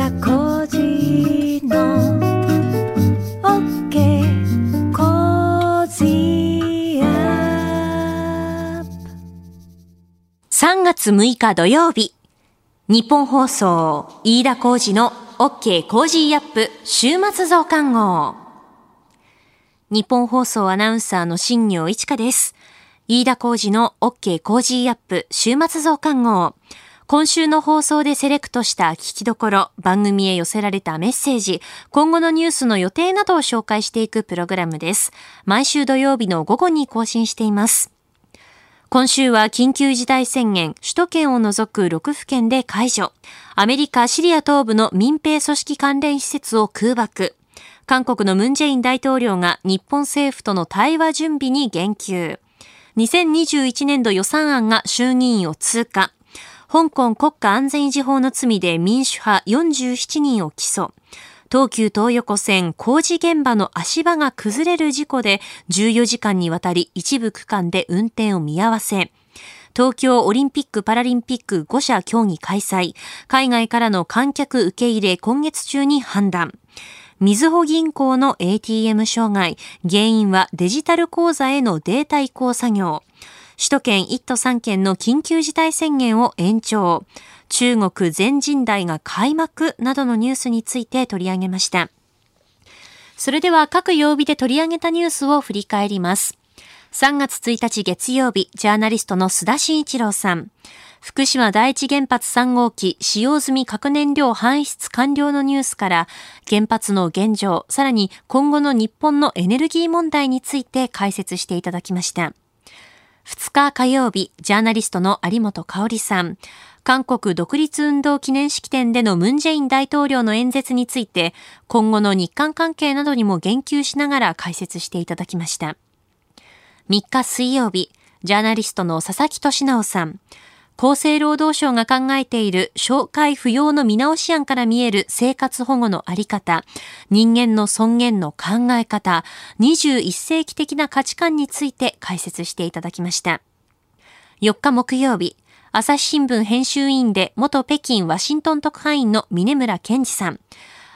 田浩二の OK コージーアッ3月6日土曜日日本放送飯田浩二の OK コージーアップ週末増刊号。ニッポン放送アナウンサーの新行市佳です。飯田浩司の OK Cozy up 週末増刊号。今週の放送でセレクトした聞きどころ、番組へ寄せられたメッセージ、今後のニュースの予定などを紹介していくプログラムです。毎週土曜日の午後に更新しています。今週は緊急事態宣言、首都圏を除く6府県で解除。アメリカ・シリア東部の民兵組織関連施設を空爆。韓国のムンジェイン大統領が日本政府との対話準備に言及。2021年度予算案が衆議院を通過。香港国家安全維持法の罪で民主派47人を起訴。東急東横線工事現場の足場が崩れる事故で14時間にわたり一部区間で運転を見合わせ。東京オリンピック・パラリンピック5者協議開催。海外からの観客受け入れ今月中に判断。みずほ銀行の ATM 障害。原因はデジタル口座へのデータ移行作業。首都圏1都3県の緊急事態宣言を延長。中国全人代が開幕などのニュースについて取り上げました。それでは各曜日で取り上げたニュースを振り返ります。3月1日月曜日、ジャーナリストの須田慎一郎さん。福島第一原発3号機使用済み核燃料搬出完了のニュースから原発の現状、さらに今後の日本のエネルギー問題について解説していただきました。2日火曜日、ジャーナリストの有本香里さん。韓国独立運動記念式典でのムンジェイン大統領の演説について、今後の日韓関係などにも言及しながら解説していただきました。3日水曜日、ジャーナリストの佐々木俊直さん。厚生労働省が考えている紹介不要の見直し案から見える生活保護のあり方、人間の尊厳の考え方、21世紀的な価値観について解説していただきました。4日木曜日、朝日新聞編集委員で元北京ワシントン特派員の峰村健二さん。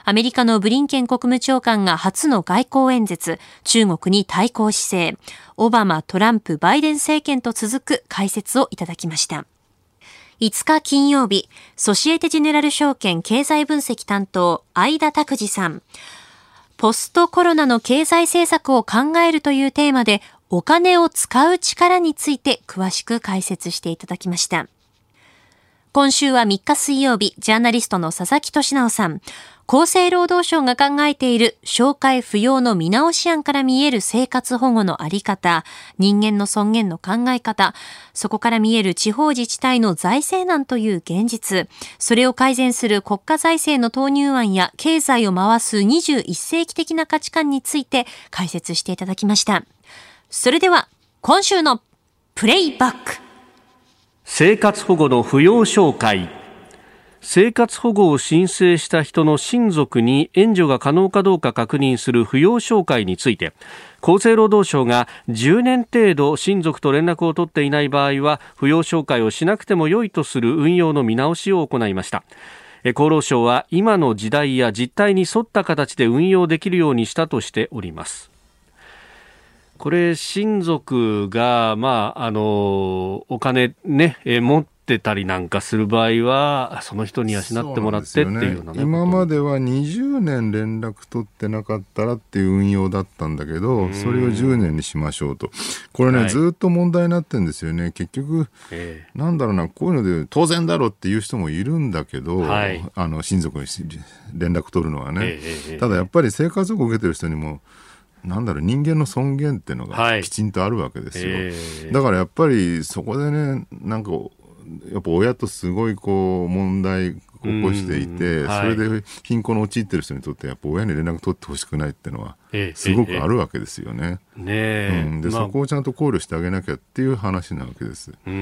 アメリカのブリンケン国務長官が初の外交演説、中国に対抗姿勢、オバマ、トランプ、バイデン政権と続く解説をいただきました。5日金曜日、ソシエテジェネラル証券経済分析担当、相田拓司さん。ポストコロナの経済政策を考えるというテーマで、お金を使う力について詳しく解説していただきました。今週は3日水曜日、ジャーナリストの佐々木俊直さん。厚生労働省が考えている紹介不要の見直し案から見える生活保護のあり方、人間の尊厳の考え方、そこから見える地方自治体の財政難という現実、それを改善する国家財政の投入案や経済を回す21世紀的な価値観について解説していただきました。それでは、今週のプレイバック。生活保護の不要紹介生活保護を申請した人の親族に援助が可能かどうか確認する扶養照会について厚生労働省が10年程度親族と連絡を取っていない場合は扶養照会をしなくても良いとする運用の見直しを行いました。厚労省は今の時代や実態に沿った形で運用できるようにしたとしております。これ親族が、まあ、あのお金ね、え、持ってたりなんかする場合はその人に養ってもらってっていうようなね今までは20年連絡取ってなかったらっていう運用だったんだけどそれを10年にしましょうと。これね、はい。ずっと問題になってるんですよね。結局えなんだろうなこういうので当然だろうっていう人もいるんだけど、はい。あの親族に連絡取るのはね、ただやっぱり生活保護を受けてる人にもなんだろう人間の尊厳っていうのはい。がきちんとあるわけですよ、ええ。だからやっぱりそこでねなんかやっぱ親とすごいこう問題起こしていて、それで貧困に陥ってる人にとってやっぱ親に連絡取ってほしくないっていうのはええすごくあるわけですよね。ねえ、うん、で、まあそこをちゃんと考慮してあげなきゃっていう話なわけです。うん、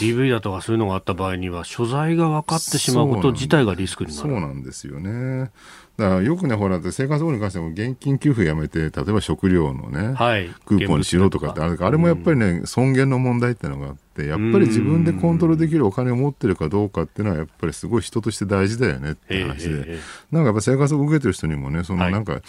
DV だとかそういうのがあった場合には、所在が分かってしまうこと自体がリスクになそうる。なんですよね。だからよくね、ほら、生活保護に関しても現金給付やめて、例えば食料のね、はい。クーポンにしろとかってあるからあれもやっぱりね、尊厳の問題ってのがあって、やっぱり自分でコントロールできるお金を持ってるかどうかっていうのは、やっぱりすごい人として大事だよねっていう話でえ。なんかやっぱ生活を受けてる人にもね、そはいのなんか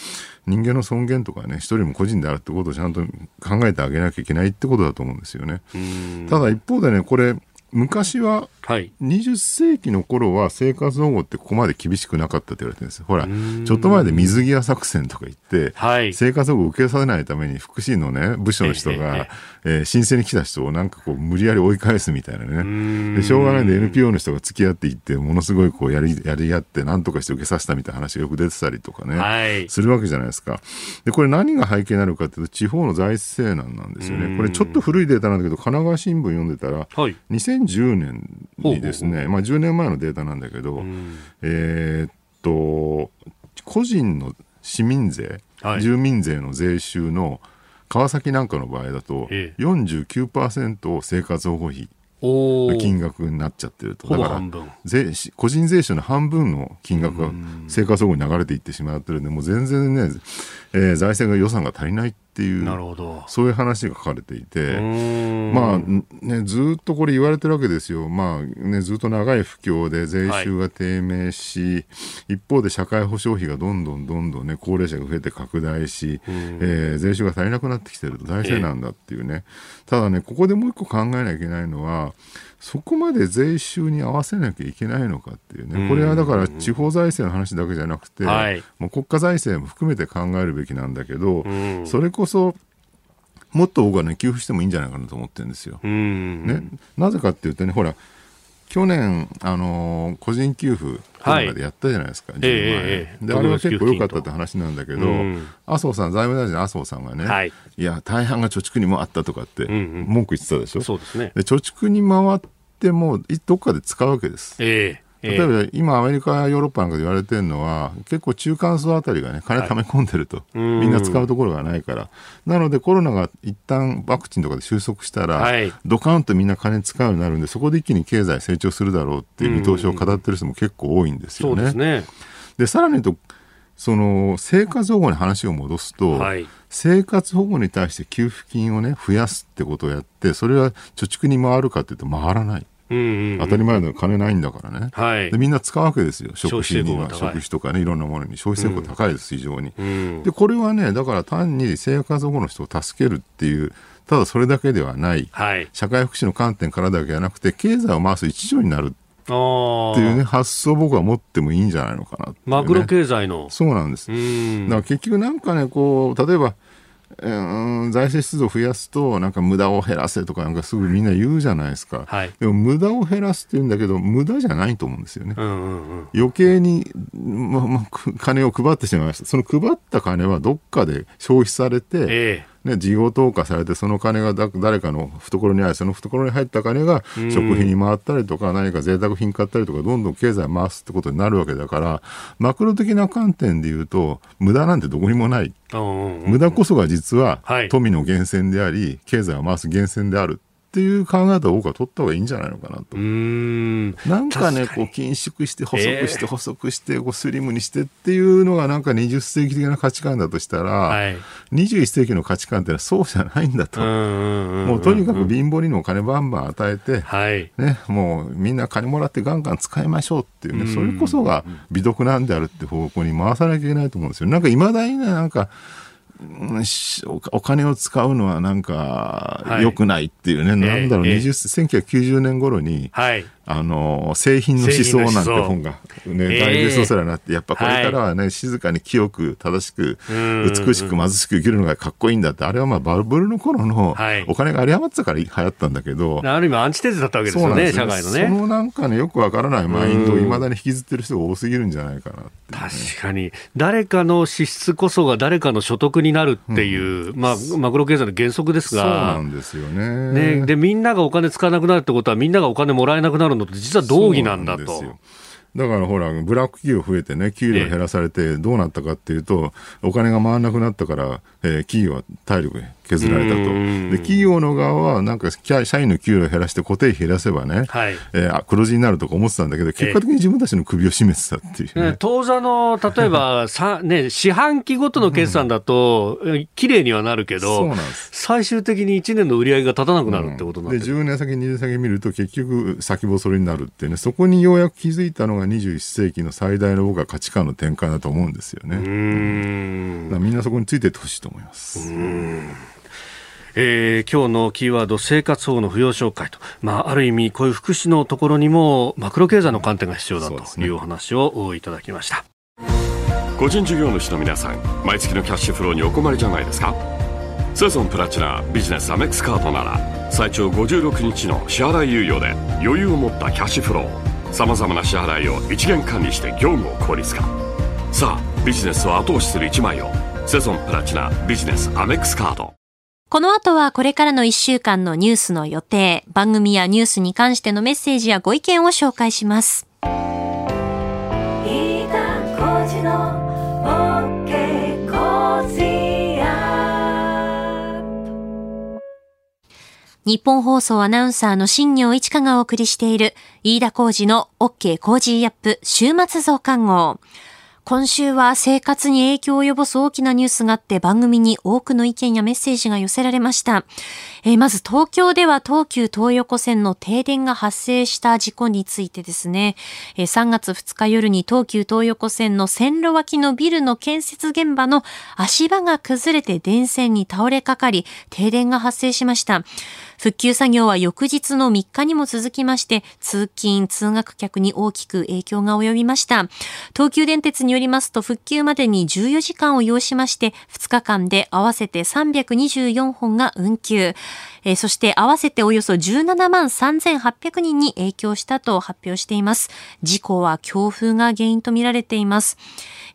人間の尊厳とかね、一人も個人であるってことをちゃんと考えてあげなきゃいけないってことだと思うんですよね。うんただ一方でね、これ、昔ははい。20世紀の頃は生活保護ってここまで厳しくなかったって言われてるんですよ。ほら、ちょっと前で水際作戦とか言って、はい。生活保護を受けさせないために福祉のね、部署の人ええがえ、えー申請に来た人をなんかこう無理やり追い返すみたいなね。んで、しょうがないんで NPO の人が付き合っていって、ものすごいこうやり、やり合って何とかして受けさせたみたいな話がよく出てたりとかね。はい。するわけじゃないですか。で、これ何が背景になるかというと、地方の財政難なんですよね。これちょっと古いデータなんだけど、神奈川新聞読んでたら、はい。2010年にですね、まあ10年前のデータなんだけど、ん。えーっと、個人の市民税、はい。住民税の税収の川崎なんかの場合だと、ええ。49%を生活保護費金額になっちゃってると。だから。税し個人税収の半分の金額が生活保護に流れていってしまってるんで、もう全然ね、えー財政が予算が足りないっていう、なるほど。そういう話が書かれていて、まあね、ずーっとこれ言われてるわけですよ、まあね、ずっと長い不況で税収が低迷し、一方で社会保障費がどんどんどんどん、ね、高齢者が増えて拡大し、えー税収が足りなくなってきてると、財政なんだっていうね、ただね、ここでもう一個考えなきゃいけないのは、そこまで税収に合わせなきゃいけないのかっていうね、これはだから地方財政の話だけじゃなくて、はい。もう国家財政も含めて考えるべきなんだけど、ん。それこそ、もっと僕はね、給付してもいいんじゃないかなと思ってるんですよ。うん。ね、なぜかっていうとね、ほら、去年、あのー個人給付、はいコロナでやったじゃないですか、10万円。ええええで、あれは結構良かったって話なんだけど、うん。麻生さん、財務大臣の麻生さんがね、はい。や、大半が貯蓄に回ったとかって、んうん。文句言ってたでしょ。そうですね。で貯蓄に回っても、いどっかで使うわけです。ええええ例えば今、アメリカやヨーロッパなんかで言われてるのは、結構中間層あたりがね、金貯め込んでると、うん。みんな使うところがないから、なのでコロナが一旦ワクチンとかで収束したら、はい。ドカンとみんな金使うようになるんで、そこで一気に経済成長するだろうっていう見通しを語ってる人も結構多いんですよね。ね。でさらにとその生活保護に話を戻すと、はい。生活保護に対して給付金をね増やすってことをやってそれは貯蓄に回るかっていうと回らないうんうん。当たり前だよ金ないんだからね、はいでみんな使うわけですよ食費には食費とかねいろんなものに消費成功高いです、非常に、うん。でこれはねだから単に生活保護の人を助けるっていうただそれだけではないはい。社会福祉の観点からだけじゃなくて経済を回す一助になる。っていうね発想を僕は持ってもいいんじゃないのかなねマクロ経済の。そうなんです。うん。だから結局なんかね、こう、例えば、えー財政出動を増やすと、なんか無駄を減らせとかなんかすぐみんな言うじゃないですか。はいでも無駄を減らすって言うんだけど、無駄じゃないと思うんですよね。うんうんうん。余計に、ままく金を配ってしまいました。その配った金はどっかで消費されて、えね、事業投下されて、その金がだ誰かの懐にあり、その懐に入った金が食費に回ったりとか、何か贅沢品買ったりとか、どんどん経済を回すってことになるわけだから、マクロ的な観点で言うと、無駄なんてどこにもない。無駄こそが実ははい。富の源泉であり、経済を回す源泉であるっていう考え方を僕は取った方がいいんじゃないのかなとうー。ん。なんかね、こう、緊縮して、細くして、ええ細くして、こう、スリムにしてっていうのが、なんか20世紀的な価値観だとしたら、はい。21世紀の価値観ってのはそうじゃないんだと。もうとにかく貧乏にも金バンバン与えて、はい。ね、もうみんな金もらってガンガン使いましょうっていうね、それこそが美徳なんであるって方向に回さなきゃいけないと思うんですよ。なんかいまだにね、なんか、おお金を使うのはなんかはい。良くないっていうね、なんだろう、ええ。20 1990年頃に、はい。あの製品の思想なんて本が、ねええ大ベストセラーになって、やっぱこれからはね、静かに清く正しくうん。美しく貧しく生きるのがかっこいいんだってあれはまあバブルの頃のはい。お金が有り余ってたから流行ったんだけど、ある意味アンチテーゼだったわけですよね、社会のそね。のなんかねよくわからないマインドをいまだに引きずってる人が多すぎるんじゃないかなね、確かに、誰かの支出こそが誰かの所得になるっていう、まあ、マクロ経済の原則ですそうなが、んですよね。ね、で、みんながお金使わなくなるってことは、みんながお金もらえなくなるのと、実は同義なんだと。だからほら、ブラック企業増えてね、給料減らされて、どうなったかっていうと、お金が回らなくなったから、えー企業は体力減削られたと。で、企業の側は、なんか、社員の給料を減らして固定費減らせばね、はい、えー、黒字になるとか思ってたんだけど、結果的に自分たちの首を絞めてたっていう、ね、当座の、例えば、さね、四半期ごとの決算だと、綺麗にはなるけど、最終的に1年の売り上げが立たなくなるってことなんで、うん、で10年先、20年先見ると、結局、先細りになるってね、そこにようやく気づいたのが21世紀の最大の僕は価値観の転換だと思うんですよね。うん。みんなそこについててほしいと思います。えー、今日のキーワード生活保護の扶養紹介と、まあ、ある意味こういう福祉のところにもマクロ経済の観点が必要だというお話をいただきました、ね、個人事業主の皆さん毎月のキャッシュフローにお困りじゃないですか？セゾンプラチナビジネスアメックスカードなら最長56日の支払い猶予で余裕を持ったキャッシュフローさまざまな支払いを一元管理して業務を効率化。さあビジネスを後押しする一枚をセゾンプラチナビジネスアメックスカードこの後はこれからの1週間のニュースの予定、番組やニュースに関してのメッセージやご意見を紹介します。日本放送アナウンサーの新業一華がお送りしている飯田浩二の OK 工事アップ週末増刊号。今週は生活に影響を及ぼす大きなニュースがあって番組に多くの意見やメッセージが寄せられました。えー、まず東京では東急東横線の停電が発生した事故についてですね、えー、3月2日夜に東急東横線の線路脇のビルの建設現場の足場が崩れて電線に倒れかかり停電が発生しました。復旧作業は翌日の3日にも続きまして、通勤、通学客に大きく影響が及びました。東急電鉄によりますと、復旧までに14時間を要しまして、2日間で合わせて324本が運休。えー、そして合わせておよそ17万3800人に影響したと発表しています。事故は強風が原因とみられています。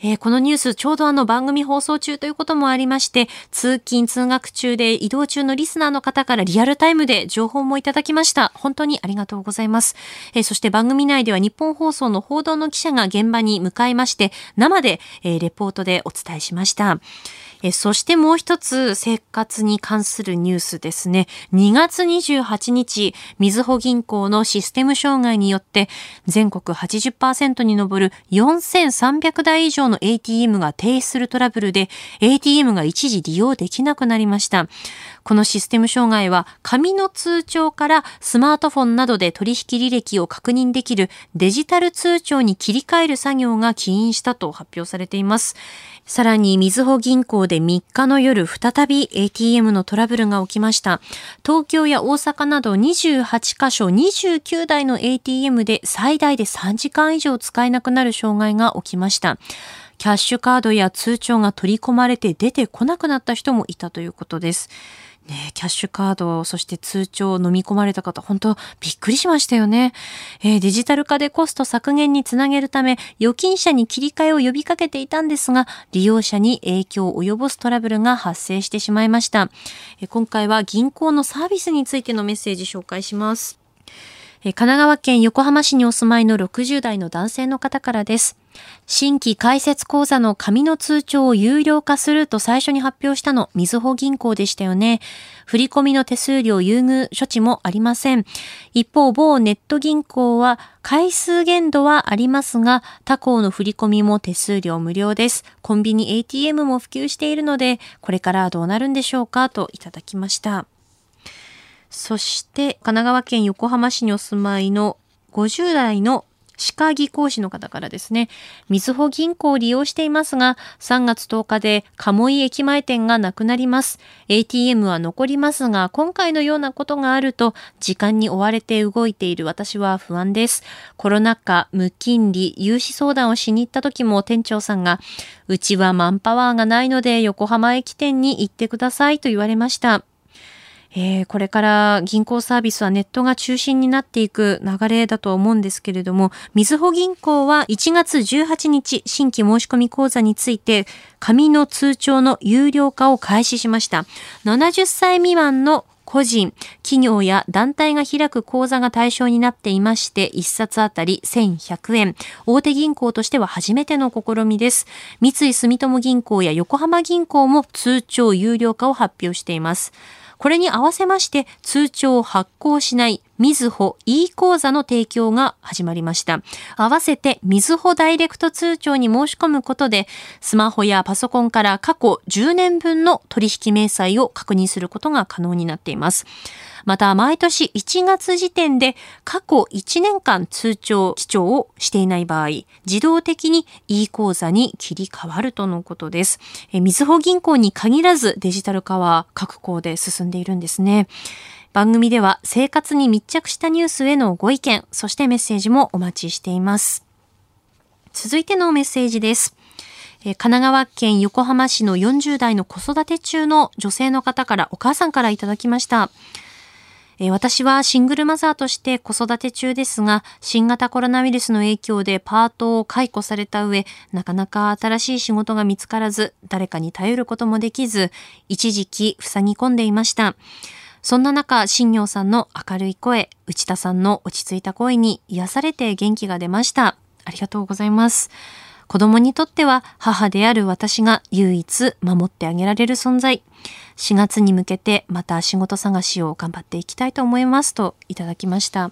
えー、このニュース、ちょうどあの番組放送中ということもありまして、通勤通学中で移動中のリスナーの方からリアルタイムで情報もいただきました。本当にありがとうございます。えー、そして番組内では日本放送の報道の記者が現場に向かいまして、生で、え、レポートでお伝えしました。えそしてもう一つ生活に関するニュースですね。2月28日、みずほ銀行のシステム障害によって全国80%に上る4300台以上の ATM が停止するトラブルで ATM が一時利用できなくなりました。このシステム障害は紙の通帳からスマートフォンなどで取引履歴を確認できるデジタル通帳に切り替える作業が起因したと発表されています。さらに、みずほ銀行で3日の夜、再び ATM のトラブルが起きました。東京や大阪など28カ所29台の ATM で最大で3時間以上使えなくなる障害が起きました。キャッシュカードや通帳が取り込まれて出てこなくなった人もいたということです。ね、キャッシュカード、そして通帳を飲み込まれた方、本当びっくりしましたよね、えー、デジタル化でコスト削減につなげるため、預金者に切り替えを呼びかけていたんですが、利用者に影響を及ぼすトラブルが発生してしまいました。えー、今回は銀行のサービスについてのメッセージ紹介します。神奈川県横浜市にお住まいの60代の男性の方からです。新規開設口座の紙の通帳を有料化すると最初に発表したの、みずほ銀行でしたよね。振込の手数料優遇処置もありません。一方、某ネット銀行は回数限度はありますが、他行の振込も手数料無料です。コンビニ ATM も普及しているので、これからどうなるんでしょうかといただきました。そして、神奈川県横浜市にお住まいの50代の歯科技講師の方からですね、みずほ銀行を利用していますが、3月10日で鴨居駅前店がなくなります。ATM は残りますが、今回のようなことがあると、時間に追われて動いている私は不安です。コロナ禍、無金利、融資相談をしに行った時も店長さんが、うちはマンパワーがないので横浜駅店に行ってくださいと言われました。えー、これから銀行サービスはネットが中心になっていく流れだと思うんですけれども、みずほ銀行は1月18日、新規申し込み口座について、紙の通帳の有料化を開始しました。70歳未満の個人、企業や団体が開く口座が対象になっていまして、1冊あたり1100円。大手銀行としては初めての試みです。三井住友銀行や横浜銀行も通帳有料化を発表しています。これに合わせまして通帳を発行しないみずほ e 口座の提供が始まりました。合わせてみずほダイレクト通帳に申し込むことで、スマホやパソコンから過去10年分の取引明細を確認することが可能になっています。また、毎年1月時点で過去1年間通帳記帳をしていない場合、自動的に e 口座に切り替わるとのことです。みずほ銀行に限らずデジタル化は各校で進んでいるんですね。番組では生活に密着したニュースへのご意見、そしてメッセージもお待ちしています。続いてのメッセージです。神奈川県横浜市の40代の子育て中の女性の方からお母さんからいただきました。え私はシングルマザーとして子育て中ですが、新型コロナウイルスの影響でパートを解雇された上、なかなか新しい仕事が見つからず、誰かに頼ることもできず、一時期塞ぎ込んでいました。そんな中、新業さんの明るい声、内田さんの落ち着いた声に癒されて元気が出ました。ありがとうございます。子供にとっては母である私が唯一守ってあげられる存在。4月に向けてまた仕事探しを頑張っていきたいと思いますといただきました。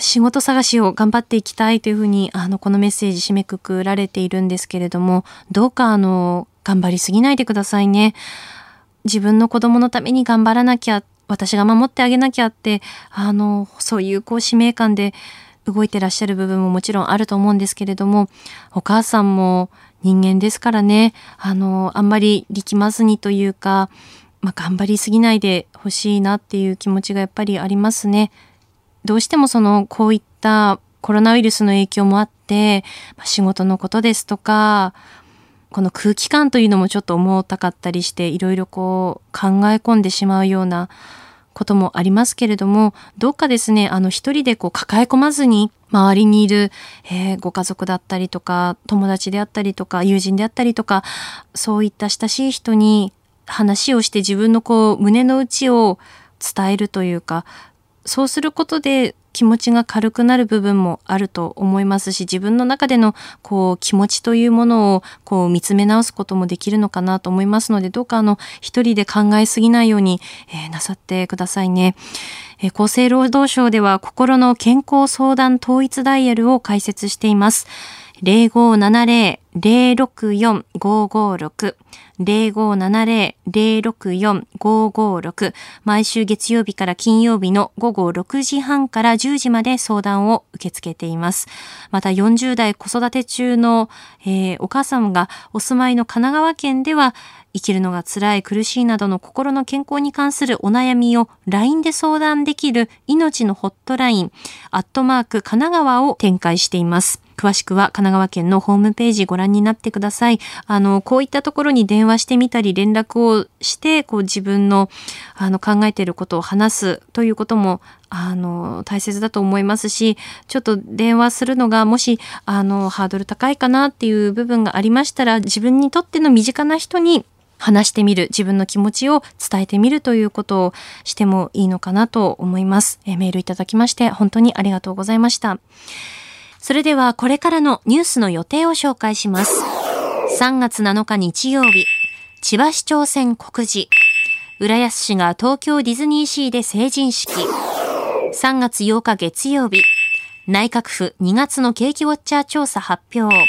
仕事探しを頑張っていきたいというふうに、あの、このメッセージ締めくくられているんですけれども、どうかあの、頑張りすぎないでくださいね。自分の子供のために頑張らなきゃ、私が守ってあげなきゃって、あの、そういうこう使命感で動いてらっしゃる部分ももちろんあると思うんですけれども、お母さんも人間ですからね、あの、あんまり力まずにというか、まあ、頑張りすぎないでほしいなっていう気持ちがやっぱりありますね。どうしてもその、こういったコロナウイルスの影響もあって、まあ、仕事のことですとか、この空気感というのもちょっと重たかったりして、いろいろこう考え込んでしまうようなこともありますけれども、どうかですね、あの一人でこう抱え込まずに、周りにいる、えー、ご家族だったりとか、友達であったりとか、友人であったりとか、そういった親しい人に話をして自分のこう胸の内を伝えるというか、そうすることで気持ちが軽くなる部分もあると思いますし、自分の中でのこう気持ちというものをこう見つめ直すこともできるのかなと思いますので、どうかあの一人で考えすぎないように、えー、なさってくださいね。え、厚生労働省では心の健康相談統一ダイヤルを開設しています。0570 064-556、0570-064-556毎週月曜日から金曜日の午後6時半から10時まで相談を受け付けています。また40代子育て中の、えー、お母様がお住まいの神奈川県では生きるのが辛い、苦しいなどの心の健康に関するお悩みを LINE で相談できる命のホットライン、アットマーク神奈川を展開しています。詳しくは神奈川県のホームページご覧になってください。あの、こういったところに電話してみたり連絡をして、こう自分のあの考えていることを話すということもあの、大切だと思いますし、ちょっと電話するのがもし、あの、ハードル高いかなっていう部分がありましたら、自分にとっての身近な人に話してみる、自分の気持ちを伝えてみるということをしてもいいのかなと思います。えメールいただきまして本当にありがとうございました。それではこれからのニュースの予定を紹介します。3月7日日曜日、千葉市長選告示。浦安市が東京ディズニーシーで成人式。3月8日月曜日、内閣府2月の景気ウォッチャー調査発表。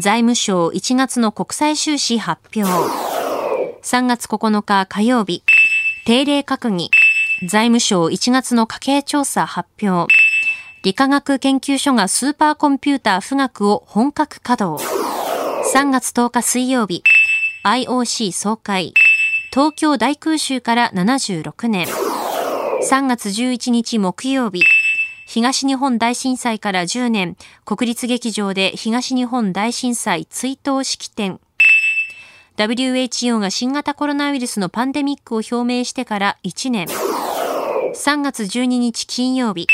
財務省1月の国際収支発表。3月9日火曜日、定例閣議、財務省1月の家計調査発表、理化学研究所がスーパーコンピューター富岳を本格稼働、3月10日水曜日、IOC 総会、東京大空襲から76年、3月11日木曜日、東日本大震災から10年、国立劇場で東日本大震災追悼式典。WHO が新型コロナウイルスのパンデミックを表明してから1年。3月12日金曜日、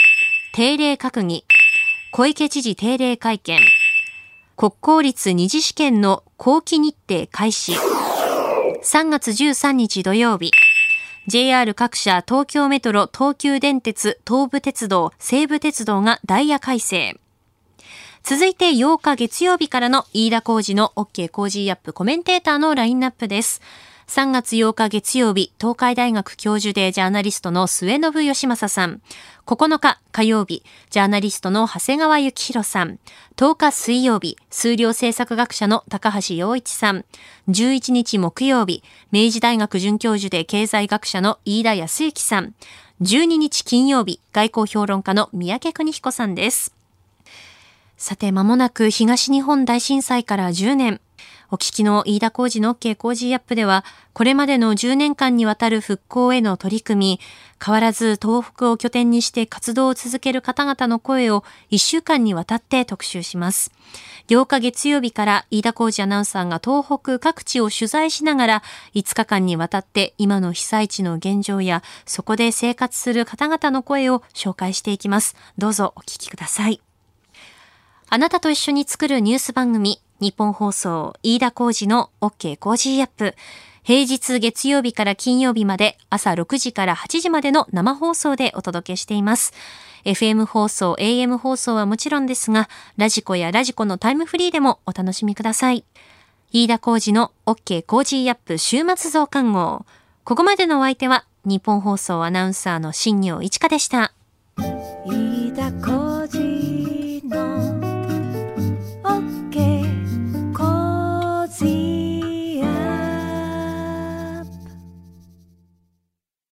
定例閣議、小池知事定例会見、国公立二次試験の後期日程開始。3月13日土曜日、JR 各社、東京メトロ、東急電鉄、東武鉄道、西武鉄道がダイヤ改正。続いて8日月曜日からの飯田浩二の OK 工事アップコメンテーターのラインナップです。3月8日月曜日、東海大学教授でジャーナリストの末信義正さん。9日火曜日、ジャーナリストの長谷川幸宏さん。10日水曜日、数量政策学者の高橋洋一さん。11日木曜日、明治大学准教授で経済学者の飯田康之さん。12日金曜日、外交評論家の三宅邦彦さんです。さて、まもなく東日本大震災から10年。お聞きの飯田工事の OK 工事アップでは、これまでの10年間にわたる復興への取り組み、変わらず東北を拠点にして活動を続ける方々の声を1週間にわたって特集します。8日月曜日から飯田工事アナウンサーが東北各地を取材しながら5日間にわたって今の被災地の現状やそこで生活する方々の声を紹介していきます。どうぞお聞きください。あなたと一緒に作るニュース番組、ニッポン放送、飯田浩司の OK Cozy up。平日月曜日から金曜日まで朝6時から8時までの生放送でお届けしています。FM 放送、AM 放送はもちろんですが、ラジコやラジコのタイムフリーでもお楽しみください。飯田浩司の OK Cozy up 週末増刊号。ここまでのお相手は、ニッポン放送アナウンサーの新行市佳でした。飯田浩二の